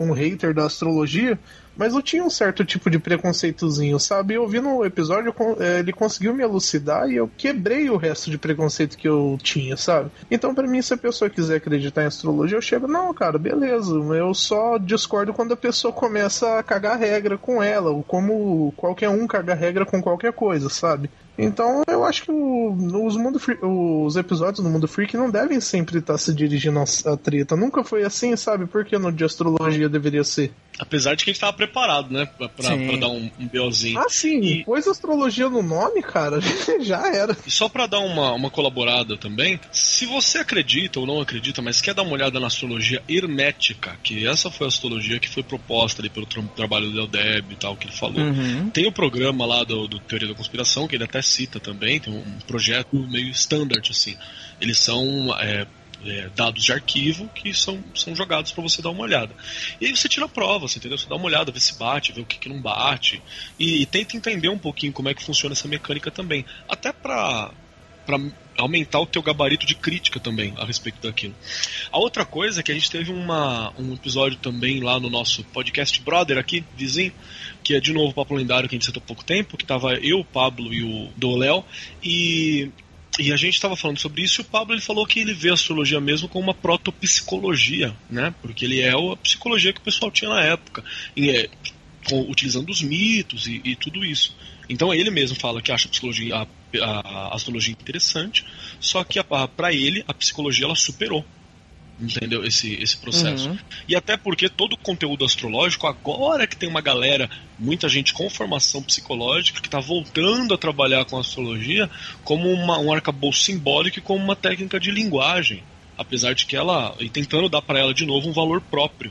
um hater da astrologia, mas eu tinha um certo tipo de preconceitozinho, sabe? Eu vi no episódio, é, ele conseguiu me elucidar e eu quebrei o resto de preconceito que eu tinha, sabe? Então, para mim, se a pessoa quiser acreditar em astrologia, eu chego, não, cara, beleza. Eu só discordo quando a pessoa começa a cagar regra com ela, ou como qualquer um caga regra com qualquer coisa, sabe? Então eu acho que o, os, mundo os episódios do Mundo Freak não devem sempre estar se dirigindo a treta. Nunca foi assim, sabe? Por que no de astrologia deveria ser? Apesar de que a gente estava preparado, né? Pra, pra, pra dar um, um BOzinho. Ah, sim. E... Pôs astrologia no nome, cara, já era. E só para dar uma, uma colaborada também, se você acredita ou não acredita, mas quer dar uma olhada na astrologia hermética, que essa foi a astrologia que foi proposta ali pelo tra trabalho do Del Deb e tal, que ele falou. Uhum. Tem o programa lá do, do Teoria da Conspiração, que ele até cita também, tem um projeto meio standard, assim. Eles são é, é, dados de arquivo que são, são jogados para você dar uma olhada. E aí você tira a prova, você, entendeu? Você dá uma olhada, vê se bate, vê o que, que não bate. E, e tenta entender um pouquinho como é que funciona essa mecânica também. Até para aumentar o teu gabarito de crítica também a respeito daquilo. A outra coisa é que a gente teve uma, um episódio também lá no nosso podcast Brother aqui, vizinho, que é de novo o Papo Lendário que a gente citou há pouco tempo, que tava eu, o Pablo e o Doléo, e e a gente estava falando sobre isso e o Pablo ele falou que ele vê a astrologia mesmo como uma protopsicologia, né? Porque ele é a psicologia que o pessoal tinha na época, e é, com, utilizando os mitos e, e, tudo isso. Então ele mesmo fala que acha a psicologia, a, a, astrologia interessante, só que para ele a psicologia ela superou entendeu? Esse, esse processo. Uhum. E até porque todo o conteúdo astrológico, agora que tem uma galera, muita gente com formação psicológica, que está voltando a trabalhar com a astrologia como uma, um arcabouço simbólico e como uma técnica de linguagem. Apesar de que ela. e tentando dar para ela de novo um valor próprio.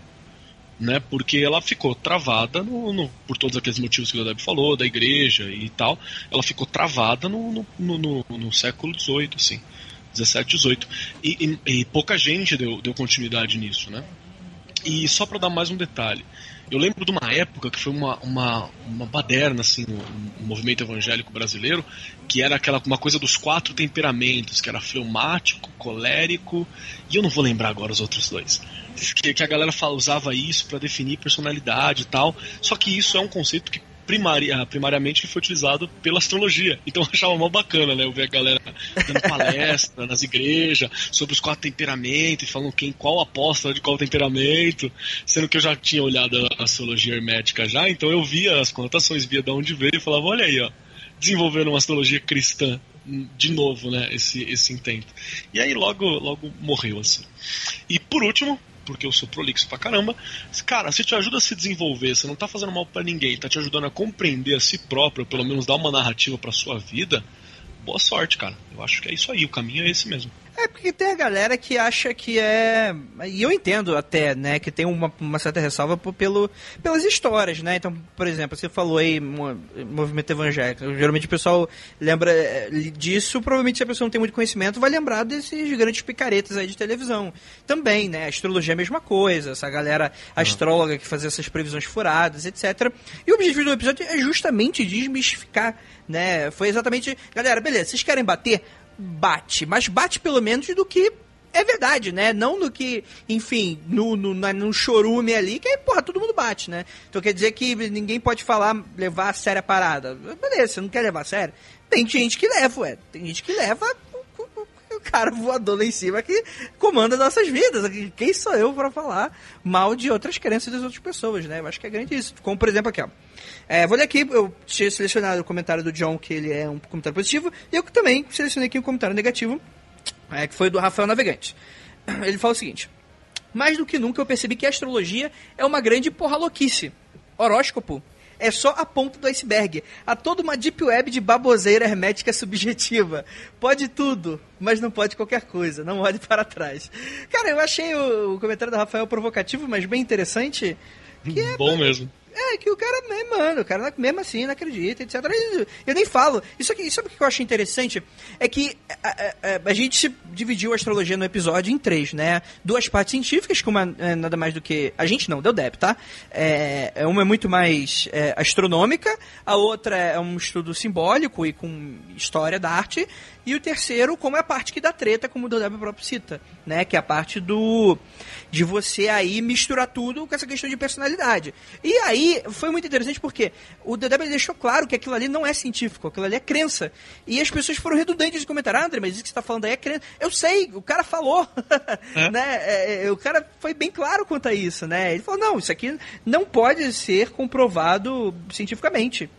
Né, porque ela ficou travada no, no, por todos aqueles motivos que o Deb falou, da igreja e tal, ela ficou travada no, no, no, século XVIII, assim. 17, 18. E, e, e pouca gente deu, deu continuidade nisso, né? E só para dar mais um detalhe, eu lembro de uma época que foi uma, uma, uma baderna, assim, no, no, movimento evangélico brasileiro, que era aquela uma coisa dos quatro temperamentos, que era fleumático, colérico, e eu não vou lembrar agora os outros dois. Que, que a galera fala, usava isso para definir personalidade e tal. Só que isso é um conceito que primaria, primariamente foi utilizado pela astrologia. Então eu achava mal bacana, né? Eu ver a galera dando palestra nas igrejas sobre os quatro temperamentos, falando quem qual apóstolo de qual temperamento, sendo que eu já tinha olhado a astrologia hermética já, então eu via as conotações, via de onde veio e falava, olha aí, ó, desenvolvendo uma astrologia cristã de novo, né, esse, esse intento. E aí logo, logo morreu, assim. E por último, porque eu sou prolixo pra caramba. Cara, se te ajuda a se desenvolver, você não tá fazendo mal para ninguém, tá te ajudando a compreender a si próprio, pelo menos dar uma narrativa pra sua vida, boa sorte, cara. Eu acho que é isso aí, o caminho é esse mesmo. É porque tem a galera que acha que é. E eu entendo até, né? Que tem uma, uma certa ressalva pelo, pelas histórias, né? Então, por exemplo, você falou aí movimento evangélico. Geralmente o pessoal lembra é, disso. Provavelmente, se a pessoa não tem muito conhecimento, vai lembrar desses grandes picaretas aí de televisão. Também, né? A astrologia é a mesma coisa. Essa galera astróloga que fazia essas previsões furadas, etc. E o objetivo do episódio é justamente desmistificar, né? Foi exatamente. Galera, beleza, vocês querem bater? Bate, mas bate pelo menos do que é verdade, né? Não no que, enfim, no, no, no chorume ali, que, porra, todo mundo bate, né? Então quer dizer que ninguém pode falar, levar a sério a parada. Beleza, você não quer levar a sério? Tem gente que leva, ué. Tem gente que leva o cara voador lá em cima que comanda nossas vidas. Quem sou eu para falar mal de outras crenças das outras pessoas, né? Eu acho que é grande isso. Como, por exemplo, aqui, ó. É, vou ler aqui, eu tinha selecionado o comentário do John, que ele é um comentário positivo, e eu também selecionei aqui um comentário negativo, é, que foi do Rafael Navegante. Ele fala o seguinte: Mais do que nunca eu percebi que a astrologia é uma grande porra louquice. Horóscopo é só a ponta do iceberg. Há toda uma deep web de baboseira hermética subjetiva. Pode tudo, mas não pode qualquer coisa. Não olhe para trás. Cara, eu achei o, comentário do Rafael provocativo, mas bem interessante. Que é, Bom mesmo É, que o cara, mano, o cara mesmo assim não acredita, etc. Eu nem falo. Isso aqui, sabe o que eu acho interessante? É que a, a, a gente dividiu a astrologia no episódio em três, né? Duas partes científicas, que uma é nada mais do que. A gente não, deu Deb, tá? É, é, uma é muito mais é, astronômica, a outra é um estudo simbólico e com história da arte, e o terceiro, como é a parte que dá treta, como o Dodeb próprio cita, né? Que é a parte do. de você aí misturar tudo com essa questão de personalidade. E aí foi muito interessante porque o Dodeb deixou claro que aquilo ali não é científico, aquilo ali é crença. E as pessoas foram redundantes de comentar, ah, André, mas isso que você está falando aí é crença. Eu sei, o cara falou. É? né? É, é, o cara foi bem claro quanto a isso, né? Ele falou, não, isso aqui não pode ser comprovado cientificamente.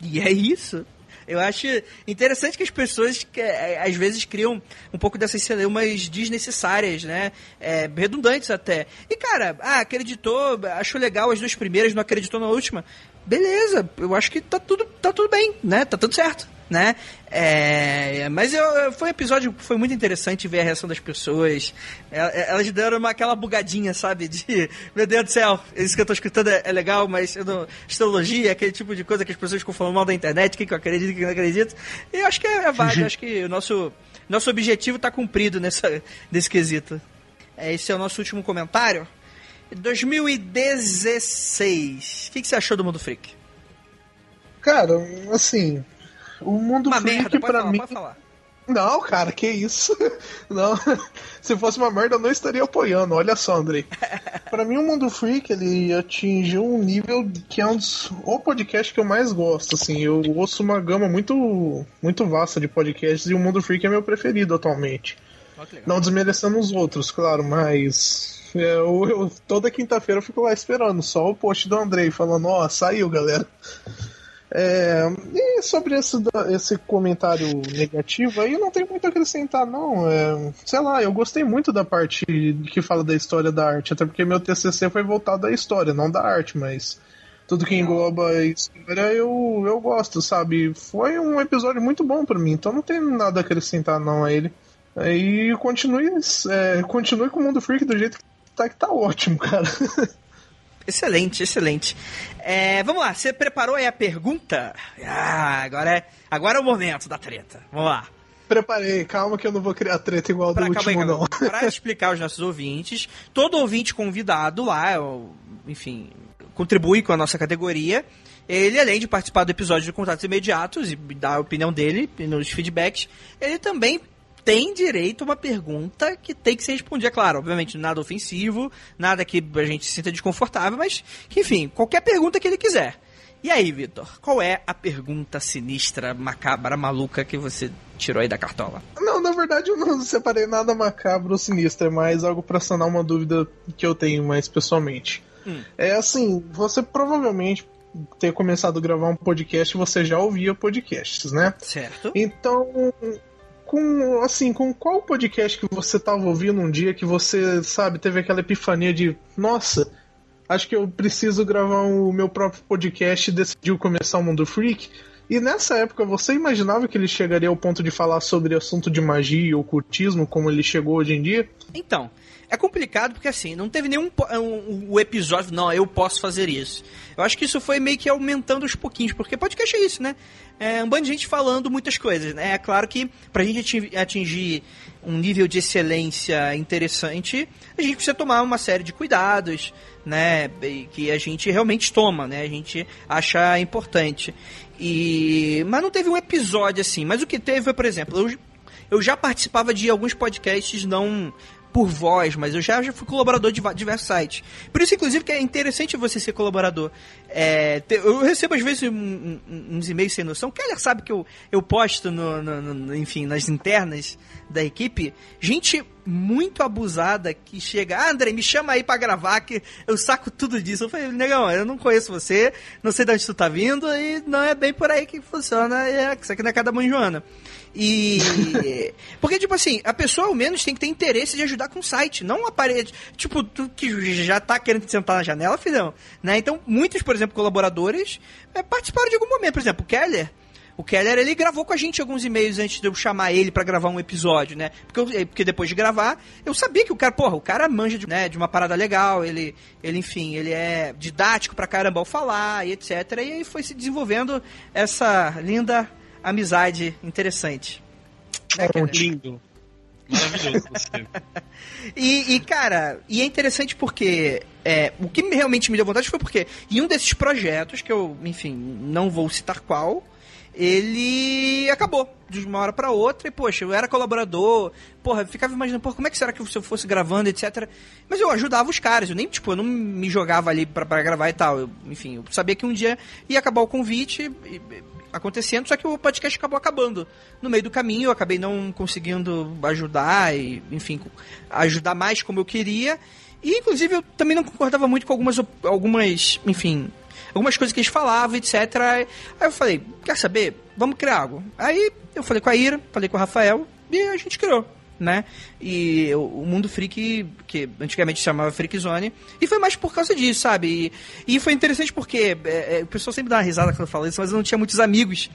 E é isso. Eu acho interessante que as pessoas que, é, às vezes criam um pouco dessas celeumas desnecessárias, né? É, redundantes até. E, cara, ah, acreditou, achou legal as duas primeiras, não acreditou na última. Beleza, eu acho que tá tudo, tá tudo bem, né? Tá tudo certo né? É, mas eu, foi um episódio foi muito interessante ver a reação das pessoas. É, elas deram uma, aquela bugadinha, sabe? De, meu Deus do céu, isso que eu tô escutando é, é legal, mas eu não, astrologia, aquele tipo de coisa que as pessoas ficam falando mal da internet, o que, que eu acredito, o que eu não acredito. E eu acho que é, é válido, acho que o nosso, nosso objetivo tá cumprido nessa, nesse quesito. É, esse é o nosso último comentário. 2016. O que, que você achou do Mundo Freak? Cara, assim, o mundo uma freak merda, pra falar, mim. Não, cara, que isso? Não. Se fosse uma merda, eu não estaria apoiando. Olha só, Andrei. Pra mim, o Mundo Freak, ele atingiu um nível que é um dos o podcast que eu mais gosto, assim. Eu ouço uma gama muito muito vasta de podcasts e o Mundo Freak é meu preferido atualmente. não desmerecendo os outros, claro, mas é, eu, eu, toda quinta-feira eu fico lá esperando só o post do Andrei falando, ó, oh, saiu, galera. É, e sobre esse, esse comentário negativo aí, não tem muito a acrescentar, não. É, sei lá, eu gostei muito da parte que fala da história da arte, até porque meu TCC foi voltado à história, não da arte, mas tudo que engloba a história eu, eu gosto, sabe? Foi um episódio muito bom para mim, então não tem nada a acrescentar, não, a ele. E continue, é, continue com o Mundo Freak do jeito que tá, que tá ótimo, cara. Excelente, excelente. É, vamos lá, você preparou aí a pergunta? Ah, agora é, agora é o momento da treta. Vamos lá. Preparei, calma que eu não vou criar treta igual pra, do último, aí, não. Para explicar aos nossos ouvintes, todo ouvinte convidado lá, enfim, contribui com a nossa categoria. Ele, além de participar do episódio de contatos imediatos e dar a opinião dele nos feedbacks, ele também tem direito a uma pergunta que tem que ser respondida, claro, obviamente, nada ofensivo, nada que a gente se sinta desconfortável, mas que, enfim, qualquer pergunta que ele quiser. E aí, Vitor, qual é a pergunta sinistra, macabra, maluca que você tirou aí da cartola? Não, na verdade eu não separei nada macabro ou sinistro, é mais algo para sanar uma dúvida que eu tenho mais pessoalmente. Hum. É assim, você provavelmente ter começado a gravar um podcast, você já ouvia podcasts, né? Certo. Então, com assim, com qual podcast que você tava ouvindo um dia que você, sabe, teve aquela epifania de, nossa, acho que eu preciso gravar o meu próprio podcast e decidiu começar o Mundo Freak? E nessa época você imaginava que ele chegaria ao ponto de falar sobre assunto de magia e ocultismo como ele chegou hoje em dia? Então, é complicado porque assim, não teve nenhum um, um, episódio, não, eu posso fazer isso. Eu acho que isso foi meio que aumentando aos pouquinhos, porque podcast é isso, né? É um bando de gente falando muitas coisas, né? É claro que pra gente atingir um nível de excelência interessante, a gente precisa tomar uma série de cuidados, né? Que a gente realmente toma, né? A gente acha importante. E mas não teve um episódio assim. Mas o que teve foi, por exemplo, eu, eu já participava de alguns podcasts não por voz, mas eu já, já fui colaborador de diversos sites. Por isso, inclusive, que é interessante você ser colaborador. É, eu recebo, às vezes, um, uns e-mails sem noção. O Keller sabe que eu, eu posto, no, no, no, enfim, nas internas da equipe, gente muito abusada que chega, ah, André, me chama aí para gravar que eu saco tudo disso. Eu falei, negão, eu não conheço você, não sei de onde tu tá vindo e não é bem por aí que funciona, é, isso aqui não é cada mãe Joana. E. Porque, tipo assim, a pessoa ao menos tem que ter interesse de ajudar com o site, não a parede. Tipo, tu que já tá querendo sentar na janela, filhão. Né? Então, muitos, por exemplo, colaboradores é, participaram de algum momento. Por exemplo, o Keller O Keller, ele gravou com a gente alguns e-mails antes de eu chamar ele para gravar um episódio, né? Porque, eu, eh, porque depois de gravar, eu sabia que o cara, porra, o cara manja de, né, de uma parada legal, ele, ele, enfim, ele é didático pra caramba ao falar e etc. E aí foi se desenvolvendo essa linda amizade interessante. Né, é lindo. Maravilhoso e, e, cara, e é interessante porque é, o que realmente me deu vontade foi porque em um desses projetos, que eu, enfim, não vou citar qual, ele acabou de uma hora para outra e, poxa, eu era colaborador, porra, ficava imaginando, porra, como é que será que se eu fosse gravando, etc. Mas eu ajudava os caras, eu nem, tipo, eu não me jogava ali para gravar e tal. Eu, enfim, eu sabia que um dia ia acabar o convite e, acontecendo, só que o podcast acabou acabando. No meio do caminho, eu acabei não conseguindo ajudar e, enfim, ajudar mais como eu queria. E, inclusive, eu também não concordava muito com algumas, algumas enfim, algumas coisas que eles falavam, etc. Aí eu falei, quer saber? Vamos criar algo. Aí eu falei com a Ira, falei com o Rafael e a gente criou. Né? E o Mundo Freak, que antigamente chamava Freak Zone, e foi mais por causa disso, sabe? E, e foi interessante porque é, é, o pessoal sempre dá uma risada quando eu falo isso, mas eu não tinha muitos amigos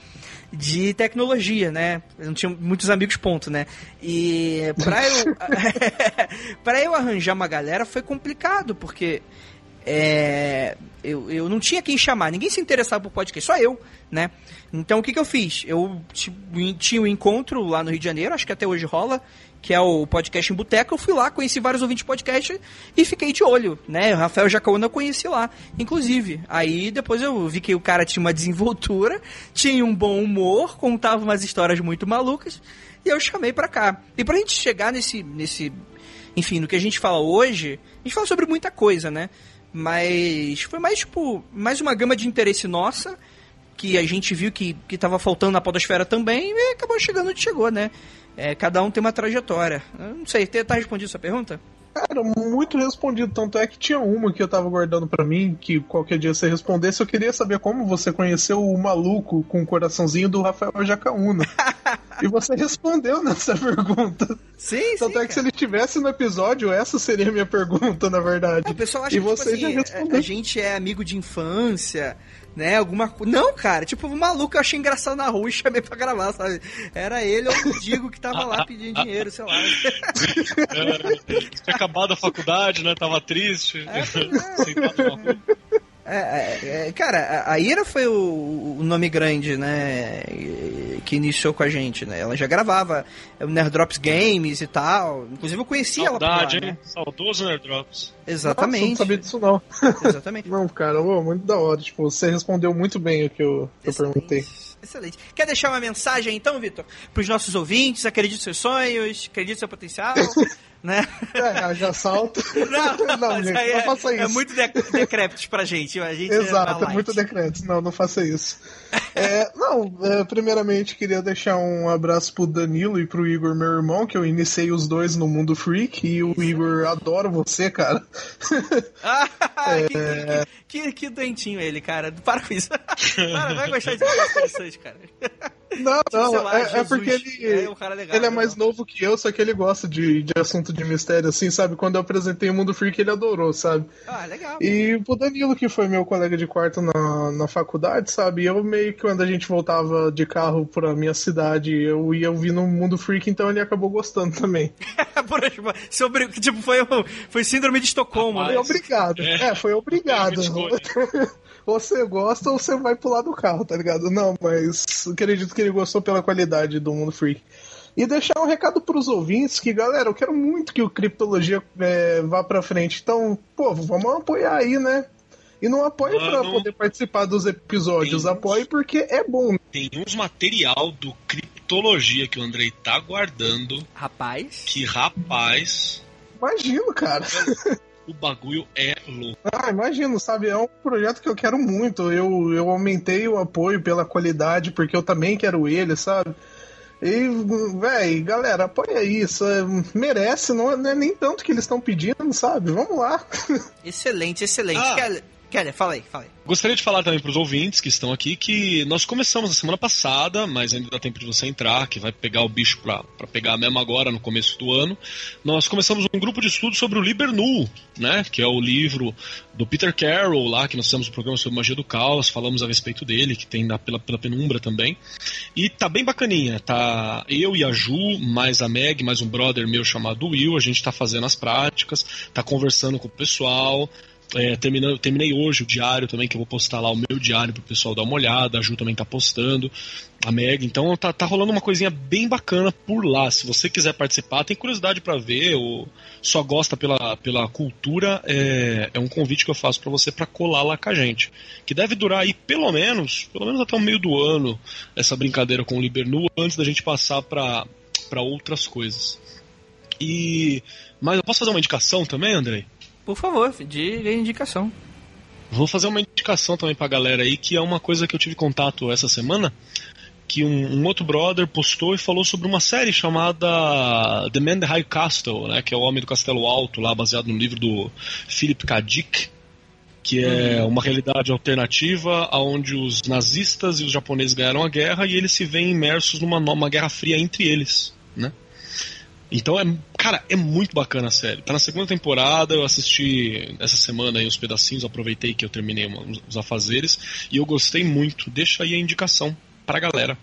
de tecnologia, né? Eu não tinha muitos amigos, ponto, né? E pra eu, pra eu arranjar uma galera foi complicado, porque é, eu, eu não tinha quem chamar, ninguém se interessava por podcast, só eu, né? Então o que, que eu fiz? Eu tinha um encontro lá no Rio de Janeiro, acho que até hoje rola, que é o podcast em Boteca. Eu fui lá, conheci vários ouvintes de podcast e fiquei de olho, né? O Rafael Jacaúna eu conheci lá, inclusive. Aí depois eu vi que o cara tinha uma desenvoltura, tinha um bom humor, contava umas histórias muito malucas e eu chamei pra cá. E pra gente chegar nesse, nesse enfim, no que a gente fala hoje, a gente fala sobre muita coisa, né? Mas foi mais, tipo, mais uma gama de interesse nossa, que a gente viu que, que tava faltando na podosfera também, e acabou chegando onde chegou, né? É, cada um tem uma trajetória. Eu não sei, tá respondido essa pergunta? Cara, muito respondido. Tanto é que tinha uma que eu tava guardando para mim, que qualquer dia você respondesse. Eu queria saber como você conheceu o maluco com o coraçãozinho do Rafael Jacaúna. e você respondeu nessa pergunta. Sim, Tanto sim, é que cara. se ele estivesse no episódio, essa seria a minha pergunta, na verdade. É, o pessoal acha e que você tipo, já assim, respondeu. a gente é amigo de infância né? Alguma coisa. Não, cara, tipo, o maluco eu achei engraçado na rua e chamei pra gravar, sabe? Era ele ou o Digo que tava lá pedindo dinheiro, sei lá. É, tinha acabado a faculdade, né? Tava triste. É, é. É, é, é, cara, a Ira foi o, o, nome grande, né? Que iniciou com a gente, né? Ela já gravava o Nerd Drops Games e tal. Inclusive eu conhecia Saudade, ela. Lá, hein? Né? Saudoso Nerd Drops. Exatamente. Nossa, não sabia disso não. Exatamente. não, cara, muito da hora. Tipo, você respondeu muito bem o que eu, eu perguntei. Excelente. Quer deixar uma mensagem então, Vitor? Para os nossos ouvintes? Acredite nos seus sonhos? Acredite no seu potencial? né? É, já salto. Não, não, gente, é, não faça isso. É muito de decrépitos pra gente. A gente Exato, é, é muito decrépitos. Não, não faça isso. É, não, é, primeiramente queria deixar um abraço pro Danilo e pro Igor, meu irmão, que eu iniciei os dois no Mundo Freak e o Igor adora você, cara. Ah, é... que, que, que, que, doentinho ele, cara. Para com isso. Para, vai gostar de interessante, cara. Não, tipo, não, lá, é, é, porque ele é, um legal, ele é mais novo que eu, só que ele gosta de, de assunto de mistério, assim, sabe? Quando eu apresentei o Mundo Freak, ele adorou, sabe? Ah, legal. E o Danilo, que foi meu colega de quarto na, na faculdade, sabe? Eu meio que quando a gente voltava de carro pra minha cidade, eu ia ouvir no Mundo Freak, então ele acabou gostando também. Sobre, tipo, foi, foi síndrome de Estocolmo, né? Foi obrigado. É, é foi obrigado. você gosta ou você vai pular do carro, tá ligado? Não, mas acredito que ele gostou pela qualidade do Mundo Freak. E deixar um recado pros ouvintes que, galera, eu quero muito que o Criptologia é, vá pra frente. Então, pô, vamos apoiar aí, né? E não apoie pra poder participar dos episódios, apoie porque é bom. Tem uns material do Criptologia que o Andrei tá guardando. Rapaz. Que rapaz. Imagino, cara. O bagulho é louco. Ah, imagino, sabe? É um projeto que eu quero muito. Eu, eu aumentei o apoio pela qualidade, porque eu também quero ele, sabe? E, véi, galera, apoia isso. É, merece, não é, não é nem tanto que eles estão pedindo, sabe? Vamos lá. Excelente, excelente. Ah, Keller, fala aí, fala aí. Gostaria de falar também para os ouvintes que estão aqui que nós começamos a semana passada, mas ainda dá tempo de você entrar, que vai pegar o bicho para pegar mesmo agora, no começo do ano. Nós começamos um grupo de estudo sobre o Liber Nu, né? Que é o livro do Peter Carroll, lá, que nós temos um programa sobre magia do caos, falamos a respeito dele, que tem na, pela, pela penumbra também. E tá bem bacaninha, tá eu e a Ju, mais a Meg, mais um brother meu chamado Will, a gente tá fazendo as práticas, tá conversando com o pessoal, é, terminei, terminei hoje o diário também, que eu vou postar lá o meu diário pro pessoal dar uma olhada. A Ju também tá postando, a Meg. Então tá, tá rolando uma coisinha bem bacana por lá. Se você quiser participar, tem curiosidade para ver, ou só gosta pela, pela cultura, é, é um convite que eu faço para você para colar lá com a gente. Que deve durar aí pelo menos, pelo menos até o meio do ano, essa brincadeira com o Libernu, antes da gente passar para outras coisas. E. Mas eu posso fazer uma indicação também, Andrei? Por favor, diga a indicação. Vou fazer uma indicação também pra galera aí, que é uma coisa que eu tive contato essa semana, que um, um outro brother postou e falou sobre uma série chamada The Man the High Castle, né, que é o Homem do Castelo Alto, lá baseado no livro do Philip K. Dick, que é uhum. uma realidade alternativa onde os nazistas e os japoneses ganharam a guerra e eles se veem imersos numa, numa guerra fria entre eles, né? Então é, cara, é muito bacana a série. Tá na segunda temporada, eu assisti essa semana aí uns pedacinhos, aproveitei que eu terminei os afazeres e eu gostei muito. Deixa aí a indicação pra galera.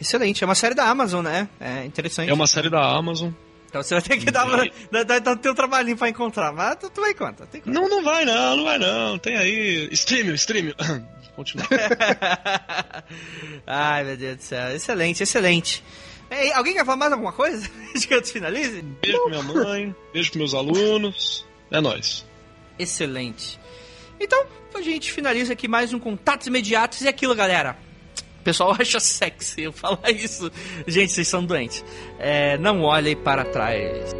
Excelente, é uma série da Amazon, né? É interessante. É uma série da Amazon. Então você vai ter que dar, uma, dar, dar, teu trabalhinho pra encontrar, mas tu, tu vai conta, conta. Não, não vai não, não vai não. Tem aí. Stream, stream. Continua. Ai, meu Deus do céu. Excelente, excelente. É, alguém quer falar mais alguma coisa? De que eu finalize? Beijo pra minha mãe, beijo pros meus alunos. É nóis. Excelente. Então, a gente finaliza aqui mais um Contatos Imediatos e aquilo, galera. O pessoal acha sexy eu falar isso. Gente, vocês são doentes. É, não olhem para trás.